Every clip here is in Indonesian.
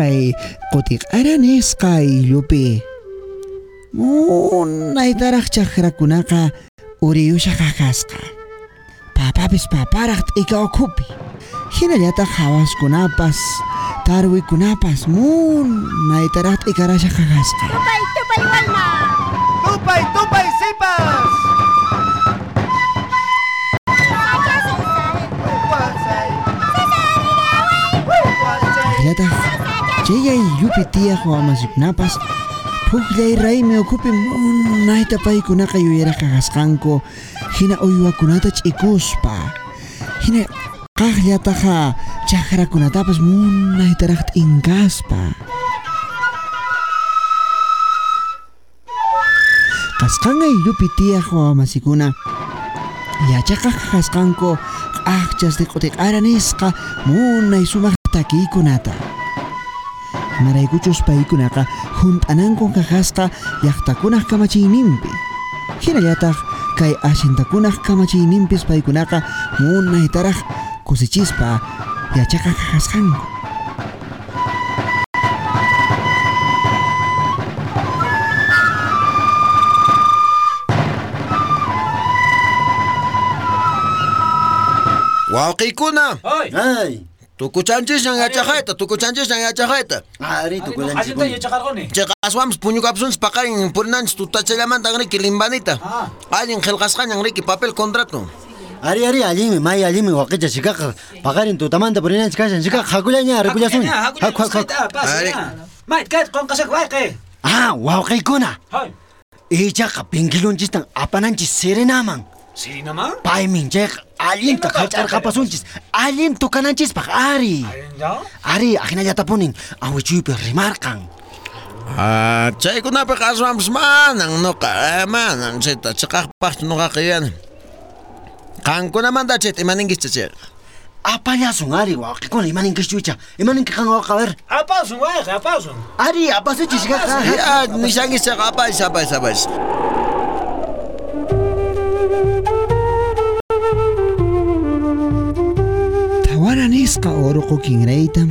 kay kutik aranesqa ayllupi munaytaraq chaqrakunaqa uriyusha kakasqa papapis paparaq t'ika ukhupi hinallataq hawaskunapas tarwikunapas munaytaraq t'ikarasha kakasqa Tupay, tupay, walma. Tupay, tupay, sipas! Chay ayllupi tiyaq wamasikunapas puqllay raymi ukhupi munayta paykunaqa yuyaraq kakasqanku hina uywakunata ch'ikuspa hina kaqllataqa chaqrakunatapas munaytaraq t'inqaspa qasqan ayllupi tiyaq wamasikuna yachaqa kasqanku q'aqchas de q'utiq'ara nisqa munay sumaq takiykunata maraykuchus paykunaqa hunt'anankun kaqasqa llaqtakunaq kamachiyninpi hinallataq kay ashintakunaq kamachiyninpis paykunaqa munaytaraq kusichispa yachaqa kaqasqanku Wawqiykuna, Hoy, Ay, tukuchanchishan yachaqayta, tukuchanchishan yachaqayta. ari allita tukulanchikuni. yachaqarquni. Chayqa aswampas puñukapusunchis paqarin purinanchis tutachaylamanta riki limbanita. Ah. Allin qillqasqañan riki papel contrato. Ari ari alimi, may alimi waqicha chikaqa paqarin tutamanta purinanchik kashan chikaqa hakulaña rikullasun. Haku haku haku. Ari. Mait, kait qonqashaq wayqi. Ah, wawqiykuna. Hoy, Ichaqa pinkilunchistan apananchis sirinaman. Paymin chayqa allinta qhach'arqapasunchis. Allim tukananchispaq ari. Ya? Ari ahinallatapunin awichuypi rimarqan. Ah, chaykunapiqa aswampas manan nuqa, eh, manan chayta chiqaqpaqchu nuqaqa yana. Qankunamanta chayta imaninkischá chay. Apallasun ari wawqiykuna imaninkish chucha. Imaninki qan wawqa ver. Apawsun wayqi, apawsun. Ari apasuchis chikaqa. Ya, nishankis chayqa apays, apays, apays. Nisqa uruqu kinraytam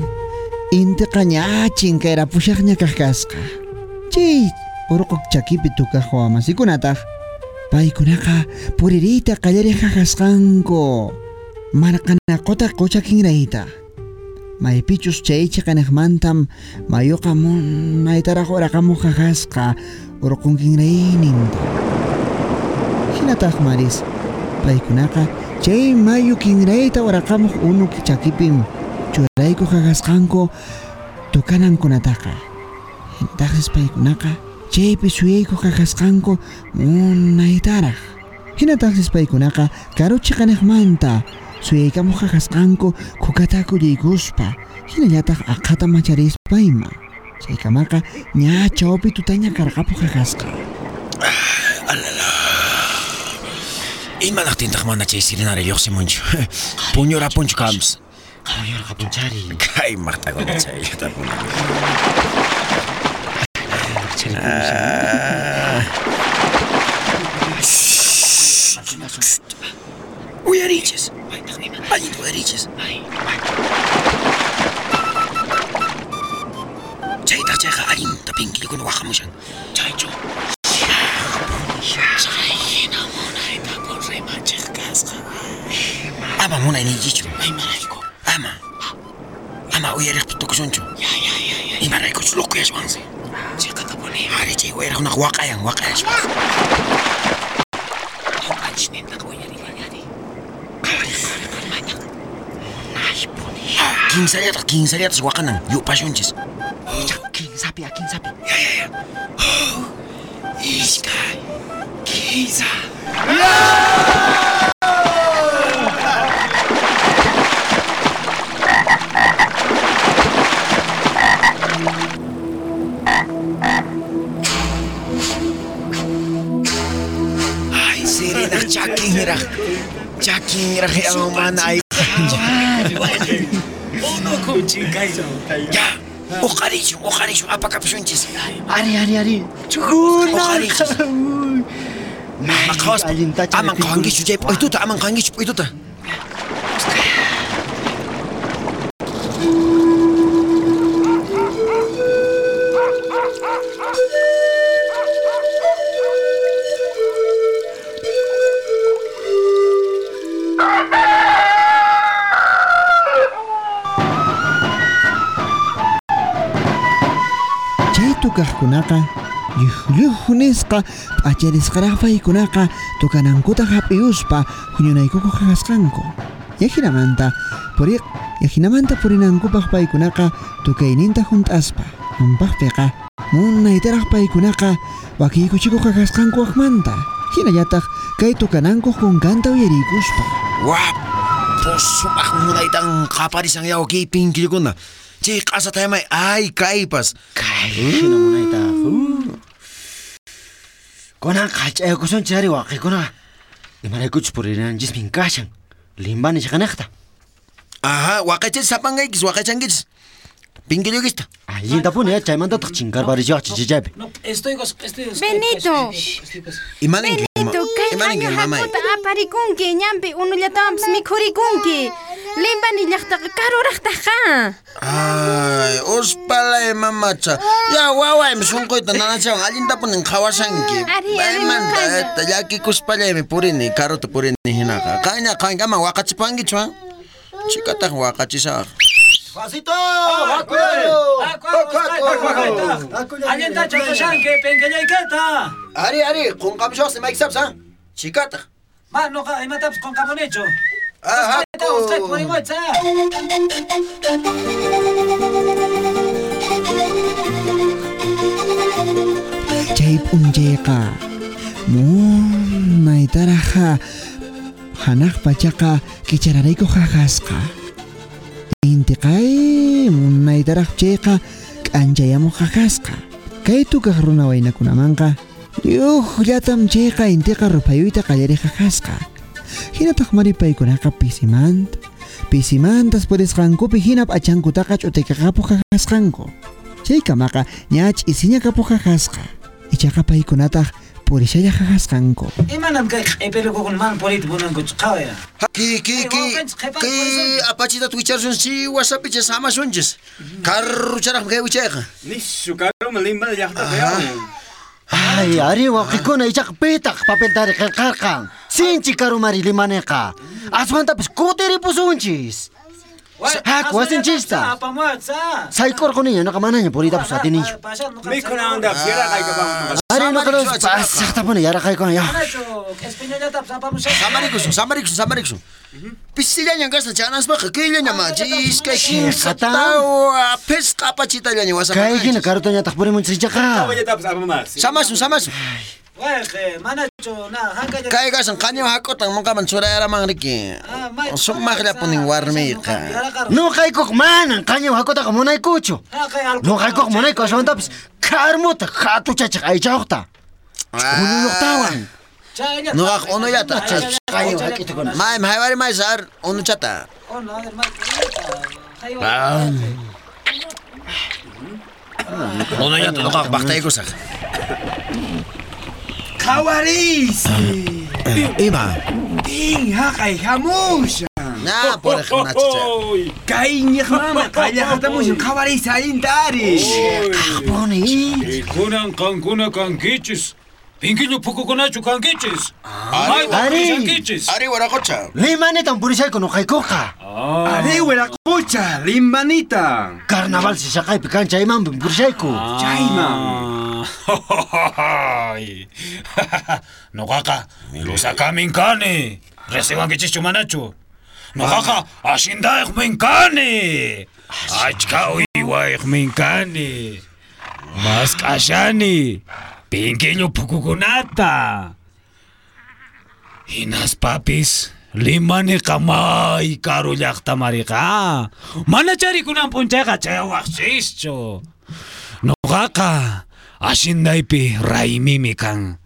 intiqa ñachin kayra pushaqña kaqkasqa chay uruqu chakipi tukaq wamasikunataq paykunaqa puririyta qallariq kaqasqanku marqanaqota qucha kinrayta maypichus chay chiqaniqmantam mayuqa munaytaraq uraqamuq kaqasqa uruqun kinrayninta hinataq maris paykunaqa chay mayu kinrayta waraqamuq unu chakipim churayku qaqasqanku tukanankunataqa hinataqsis paykunaqa chaypi suyayku qaqasqanku munaytaraq hinataqsis paykunaqa karu chiqaniqmanta suyaykamuq qaqasqanku kukataku llaykuspa hinallataq aqhata macharispa ima chaykamaqa ña chawpi tutaña karqapuq Энэ манахтын тахмаа наач эсринаар явах юм унж. Бүнёра пунч камс. Хоёр хапунчари. Кай мартаг унж цай. Uyarıyacağız. Hadi uyarıyacağız. Çay takacak halim da pinkili konu vakamışan. Çay çok. يفهمون عن يجيجو اي مرايكو اما اما ويريخ بتوكسونجو يا يا يا يا اي مرايكو سلوكو يا شوانسي جي قطبوني هاري جي ويريخ هناك واقعيا واقعيا شوانسي Kinsariat, kinsariat sa wakanan. Yo, pasyonches. Kinsapi, kinsapi. Ya, ya, ya. Oh, iska, kinsa. Yeah! Chakinraq yaman mana ay. Ya, uqarichu, uqarichu, apakapusunchis. Ari, ari, ari. Chukuna. Qawas, Allintacha aman qawankichu chay p'uytuta, aman qawankichu p'uytuta. Tukaqkunaqa lluqlluq nisqa p'acharisqaraq paykunaqa tukanankuta hap'iyuspa huñunaykukuq qaqasqanku yahinamanta puriq yahinamanta purinankupaq paykunaqa tukayninta hunt'aspa. Manpaqpiqa munaytaraq paykunaqa wakiykuchikuq qaqasqanku waqmanta hinallataq kay tukanankuq kunkanta uyariykuspa Wapos sumaq munaytan qaparisang yaw kay pinkillukuna. Chay qasatayamay ay kaypas. Hina munayta. Kunan qach'aykusun chari waqikuna. Imaraykuchus purinanchis minkashan. Limbani chiqanaqta. Aha, waqachis sapangaykis waqachankichis. Pinkillukista. Allinta puni chaymantataq chinkarparishaqchi chichapi. No, estoy. Estoy, Benito. Imaninki. Benito, kay Imaninki haño mamay. hakuta aparikunki, ñampi unullatapas mikhurikunki. Limbani llaqtaqa karuraqtaqa. Ay, uspalay mamacha. Ya waway sunquyta nanachawan allintapunin qhawasanki. Ari, ari, Paymanta eta llakikuspallaymi purini karuta purini hinaqa. Qaña qaña ama waqachipankichu ha. Chikataq waqachisaq. Vacuero. Alienta chapashanke, penkellayketa. Ari ari, qunqamshoqsi maykisapsa ha. Chikataq. Ma, no, imatapas con camonecho. Ah, Usted, haku. por igual, sa. chay p'unchayqa munaytaraqa hanaq pachaqa kichararayku qaqasqa intiqay munaytaraq chayqa k'anchayamuq qaqasqa kay tukaq runa waynakunamanqa lluqllatam chayqa intiqa rupayuyta qallariq qaqasqa hinataq mari paykunaqa pisimanta pisimantas purisqankupi hina p'achankutaqa ch'utikaqapu qaqasqanku chaykamaqa ñach isiña kapu qaqasqa ichaqa paykunataq purishalla qaqasqanku Imanam kay epeluko con man por itu bunan kuch kawaya. Ki ki ki ki apachita twicharsunsi wasapichis hamasunchis. Karrucharaq kay wichayqa. Nishu karuma limba llaqta peon. Ay, ari waqikuna ichaq pitaq papeltari qillqarqan. Sinchi karumari limaneqa. Aswantapis kutiripusunchis. Hak, wasinchista. Apa mo, sa. Saykorquniña noqa manaña puritapas atinichu. Mikuna onda fiera kay kabang. Ari noqaros pasaqtapuni yaraqaykuna ya. Anacho, española tap Pisillaña gasta chanaspaqa kayllaña machis kay Chiqata. tawa pesqa apachitallaña Kaygina wasapanchis. karutoñataq purimunchis ichaqa. Kawaya tapas apa mas. Samasun, samasun. Waje, manacho, na, hanga ya. Kay gasan kanyo hakotan mungkaman surayaraman riki. Ah, may- Sumakllapunin warmiqa. Nuqaykuq manan qañiw hakutaqa munaykuchu. Ah. Nuqaykuq munayku aswantapis karmuta hatuchachiq aychawqta. Unuyuqtawan. Chaya. Nuqaq unuyata. Mai, mai var mai zar onu chata. Onu não dokak baktay kusak. Kawaris. Ima. Ting hakay não Na, por ejemplo, chicha. Kaiña mama, kaya não kawaris ayintari. Kaponi. Kunan kankuna kankichis. Pinkiño poco con acho canquiches. Ari, Ari, Ari, huaracocha. Limane tan purisa con hoja y coja. Ah. Ari, huaracocha, limanita. Carnaval se saca y picancha y mambo en purisaico. Chaima. Ah. No guaca, lo saca mi encane. Reciban que chicho manacho. No guaca, así da es y guay es mi encane. Más cachani. Pinkiño pukukunata. Hinaspapis limani qamay karu llaqtamariqa. Mana charikunan punchayqa chayawaqchischu. Nuqaqa ashindaypi raymimi kan.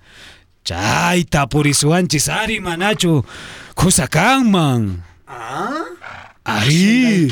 Chayta purisuanchis ari manachu kusa kanman. Ari,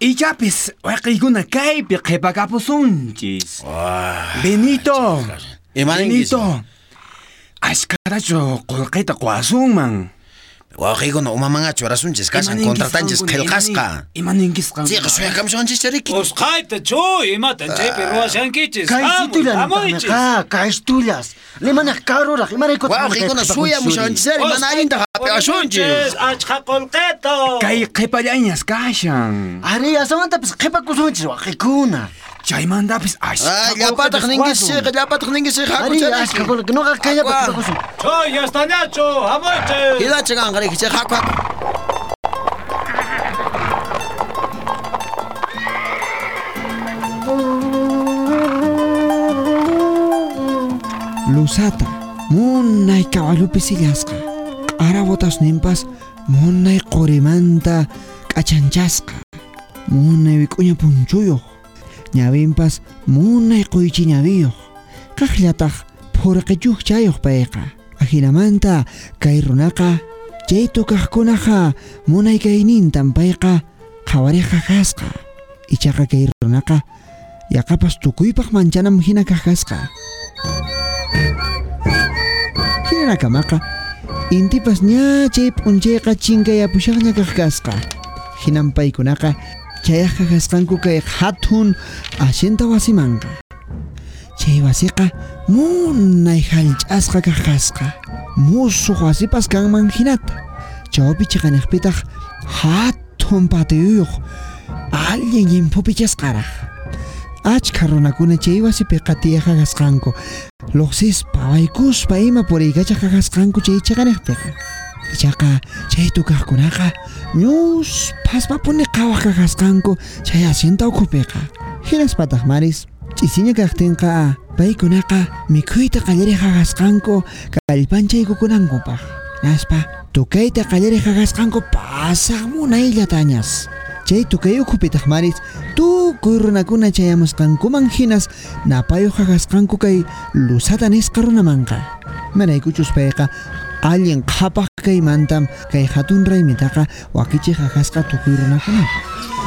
Ichapis waqaykuna kaypi qhipakapusunchis. Benito. Benito. Ashkarachu qullqita quwasunman. Waqaykuna umamangachu rasunchis kashan contratanchis qillqasqa. Imaninkiska. Chiqa suyakamusunchis chariki. Usqayta chu imatan chaypi ruwashankichis. Kaychitulan Hamuychis. ka kaystulas. Limanaq karuraq imaraykuta Waqaykuna suyamushanchis ari mana Chayllapi asunchis. Achka colqueto. Kay qipallañas kashan. Ari asamantapis qipakusunchis waqikuna. Ari hamoichis. Ila lusata munay kawalupi sillasqa Q'arabotas nimpas munay qorimanta k'achanchasqa. Munay wik'uña punchuyuq. Ñawinpas munay quychi ñawiyuq. Kaqllataq phurqiyuq chayuq payqa. Ahinamanta kay runaqa chay tukaqkunaqa munay kaynintan payqa qhawariqa kasqa. Ichaqa kay runaqa yaqapas tukuypaq manchanam hina kaq kasqa. Hinanakamaqa intipas ña chay p'unchayqa chinkayapushaqña kaq kasqa. Hinan paykunaqa chayaqqa kasqanku kay hatun ashinta wasimanqa. Chay wasiqa munay hallch'asqa kaq kasqa. Musuq wasipas kanman hinata. Chawpi chiqaniqpitaq hatun patiyuyuq allin llimphupi chasqaraq. Achka runakuna chay wasipiqa tiyaqqa kasqanku. Luqsispa waykuspa ima puriykachaqa kasqanku chay chiqaniqpiqa. Ichaqa chay tukaqkunaqa ñuspaspa puni qhawaqqa kasqanku chay asienta ukhupiqa. Hinaspataq maris ch'isiña kaqtinqa paykunaqa mikhuyta qallariqa kasqanku kallpanchaykukunankupaq. Naspa tukayta qallariqa kasqanku pasaq munayllatañas. Chay tukay ukhupitaq maris tukuy runakuna chayamusqankuman hinas napayuqqa kasqanku kay lusata nisqa runamanqa. Manaykuchus payqa allin qhapaq kaymantam kay hatun raymitaqa wakichiqa kasqa tukuy runakuna.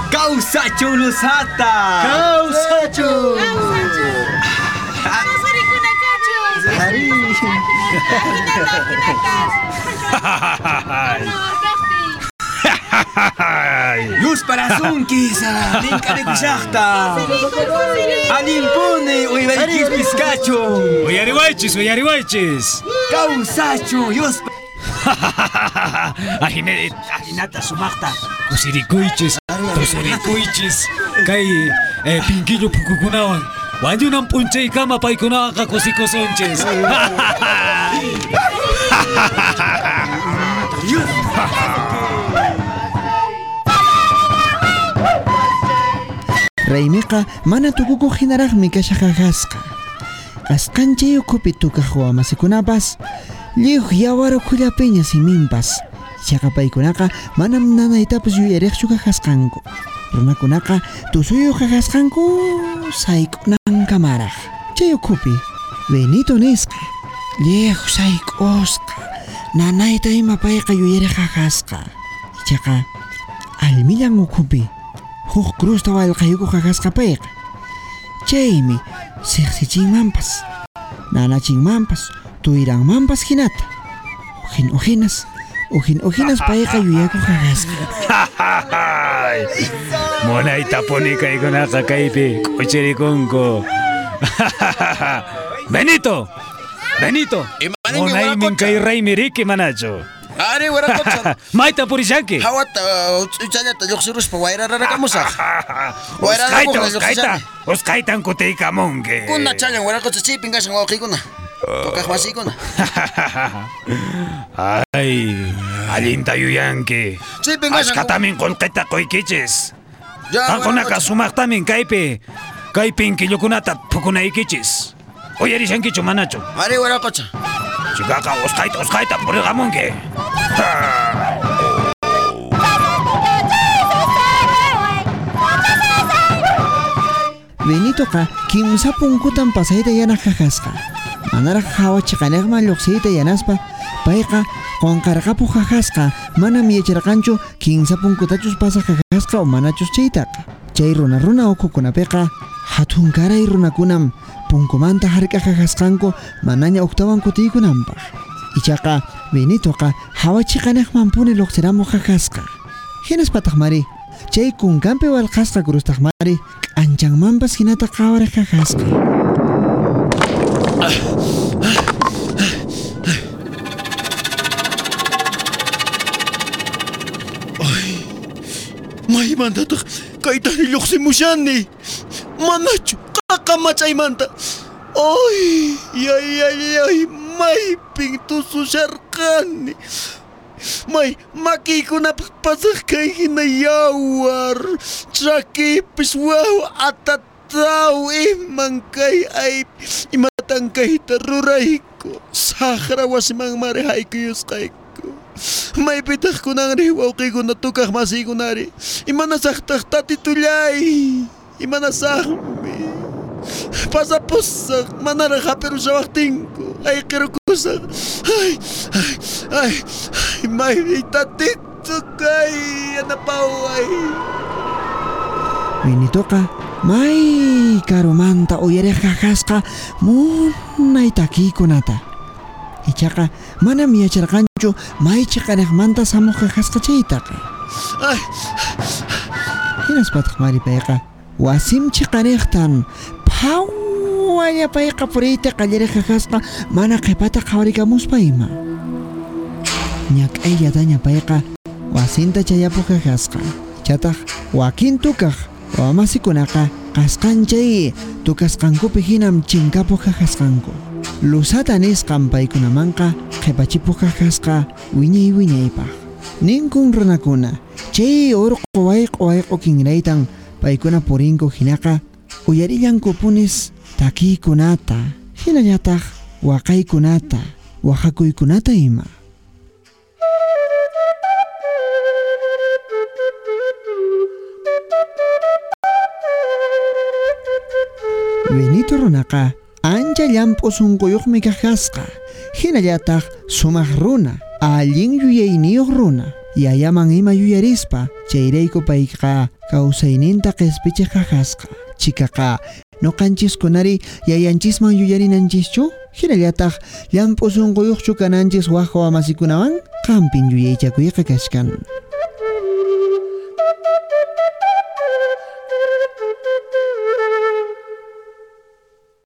Kawsachu lusata. Kawsachu. Sus para Zunkisa, Ninkanecuillacta. Alimpone, Uyariquis Pizcacho. Uyarihuachis, Uyarihuachis. Causacho, Yospa. Ajinet. Ajinata, Sumacta. Tusiricuichis, Tusiricuichis. Kay, eh, Pinquillo Pucucunawan. Wanyunan punche kama paikunawan kakusiko sonches. Yospa. Raymiqa mana tukukuhinaraqmi kashaqaqasqa. Asqanchay ukhupi tukaq wamasicunapas lliw yawarukullapiña siminpas. Chaqapaykunaqa manam nanaytapis yuyariqchu kaqasqanku runakunaqa tusuyuq kaqasqanku sayk'unankamaraj chay ukhupi benito nisqa lliw sayk'usqa nanayta ima payqa yuyariq kaqasqa ichaqa almillan ukhupi huk cruzta wallqayukuq kasqa payqa. Chaymi siqsichinmanpas, nanachinmanpas, tuyranmanpas hinata. Ujin ujinas, ujin ujinas payqa yuyakuq kasqa. Munayta puni kaykunaqa kaypi kuchirikunku. Benito! Benito! Munaymin kay raymi riki manachu. Ari, wala ko sa... May tapuri siyake. Hawat, utsanya, tayok sirus pa, waira rara ka mo sa. Waira rara ko, tayok siyake. Uskaita, ang kutay ka mongge. Kuna chalang, wala ko sa siping kasang wakay ko na. Tokaj ko na. Ay, alinta yuyanke. Siping kasang... Askatamin kolketa koikichis. Ankonaka sumaktamin kaipe. Kaipin kilokunata pukunaikichis. Oye, eres yanquicho, manacho. Ari, wala ko sa... Chikaka, ostaita, ostaita, por el que. Benitoqa kimsa punkutan pasayta yanaqajasqa manara hawa chiqanaqman lluqsiyta yanaspa payqa qonqarqapu jajasqa manam yacharqanchu kimsa punkutachus jajasqa o manachus chaytaqa chay runa runa ukhukunapiqa hatun karay runakunam punkumanta hark'aqa kasqanku manaña uktawan kutiykunanpaq ichaqa Benitoqa hawa chiqanaqmanpuni luqsiramuq kakasqa hinaspataq mari chay kunkanpi walqasqa kurustaq mari k'anchanmanpas hinata qawariq kakasqa maymantataq kaytari lluqsimushani manachu qaqamachaymanta ay yay yay yay maypin tususharqani may makiykunapaq pasaq kay hina yawar. Chakipis waw atataw iman kay ay imatan kayta rurayku saqra wasiman mari haykuyusqayku maypitaq kunanri wawqiykuna tukaq masiykunari imanasaqtaq tatitullay imanasaqmi pasapusaq manaraq hapirusawaqtinku ay qirukusaq ay ay ay ay may tatitu kay anapaway Benitoqa may karumanta uyariq kakasqa munay takiykunata ichaqa manam yacharqanchu may chiqaniqmanta samuq kakasqa chaytaqa ay hinaspataq mari payqa wasim chiqaniqtan phawalla payqa puriyta qallariq kakasqa mana qhipata qhawarikamuspa ima ñak'ayllataña payqa wasinta chayapuq kakasqa chataq wakin tukaq wamasikunaqa qasqanchay tukasqankupi hinam chinkapuq kakasqanku lusata nisqan paykunamanqa qhipachipuq kakasqa wiñay wiñaypaq ninkun runakuna chay urqu wayqu wayqu kinraytan paykuna purinku hinaqa uyarillankupunis takiykunata hinallataq waqaykunata waqakuykunata ima. Benito runaqa ancha llampu sunquyuqmi kakasqa hinallataq sumaq runa allin yuyayniyuq runa yayaman ima yuyarispa chayrayku payqa kawsayninta qhispichiq kakasqa chikaqa nuqanchiskunari yayanchisman yuyarinanchischu hinallataq llampu sunquyuqchu kananchis waq wamasikunawan qampin yuyaychakuyqa kashkan